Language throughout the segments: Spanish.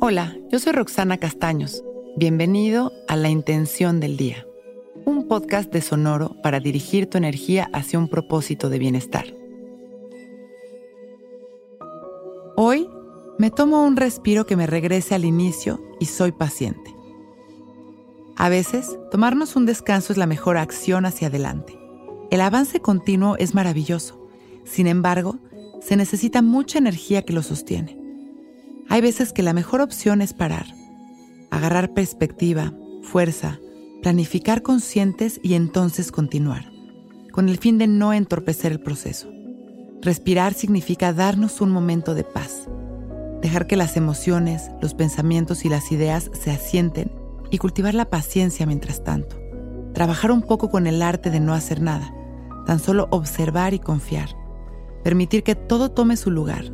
Hola, yo soy Roxana Castaños. Bienvenido a La Intención del Día, un podcast de Sonoro para dirigir tu energía hacia un propósito de bienestar. Hoy me tomo un respiro que me regrese al inicio y soy paciente. A veces, tomarnos un descanso es la mejor acción hacia adelante. El avance continuo es maravilloso. Sin embargo, se necesita mucha energía que lo sostiene. Hay veces que la mejor opción es parar, agarrar perspectiva, fuerza, planificar conscientes y entonces continuar, con el fin de no entorpecer el proceso. Respirar significa darnos un momento de paz, dejar que las emociones, los pensamientos y las ideas se asienten y cultivar la paciencia mientras tanto. Trabajar un poco con el arte de no hacer nada, tan solo observar y confiar. Permitir que todo tome su lugar.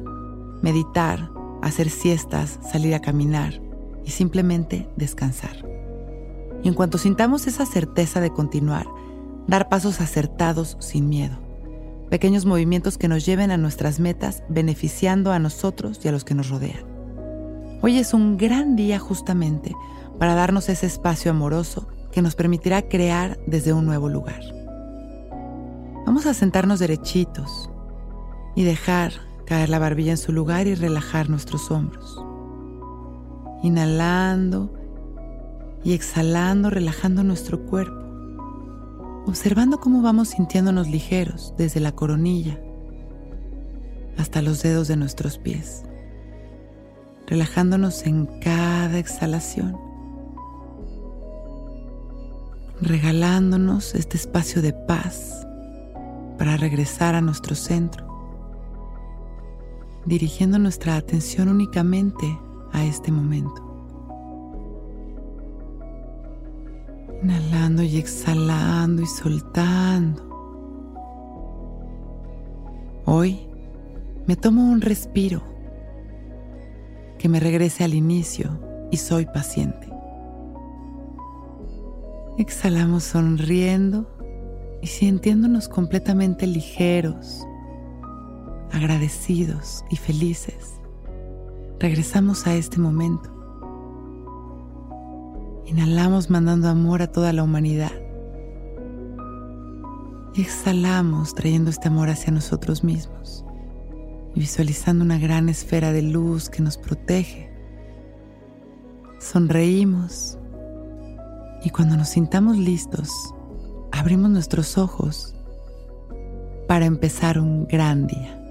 Meditar, hacer siestas, salir a caminar y simplemente descansar. Y en cuanto sintamos esa certeza de continuar, dar pasos acertados sin miedo. Pequeños movimientos que nos lleven a nuestras metas beneficiando a nosotros y a los que nos rodean. Hoy es un gran día justamente para darnos ese espacio amoroso que nos permitirá crear desde un nuevo lugar. Vamos a sentarnos derechitos y dejar caer la barbilla en su lugar y relajar nuestros hombros. Inhalando y exhalando, relajando nuestro cuerpo, observando cómo vamos sintiéndonos ligeros desde la coronilla hasta los dedos de nuestros pies, relajándonos en cada exhalación, regalándonos este espacio de paz para regresar a nuestro centro dirigiendo nuestra atención únicamente a este momento. Inhalando y exhalando y soltando. Hoy me tomo un respiro que me regrese al inicio y soy paciente. Exhalamos sonriendo y sintiéndonos completamente ligeros agradecidos y felices, regresamos a este momento. Inhalamos mandando amor a toda la humanidad. Y exhalamos trayendo este amor hacia nosotros mismos y visualizando una gran esfera de luz que nos protege. Sonreímos y cuando nos sintamos listos, abrimos nuestros ojos para empezar un gran día.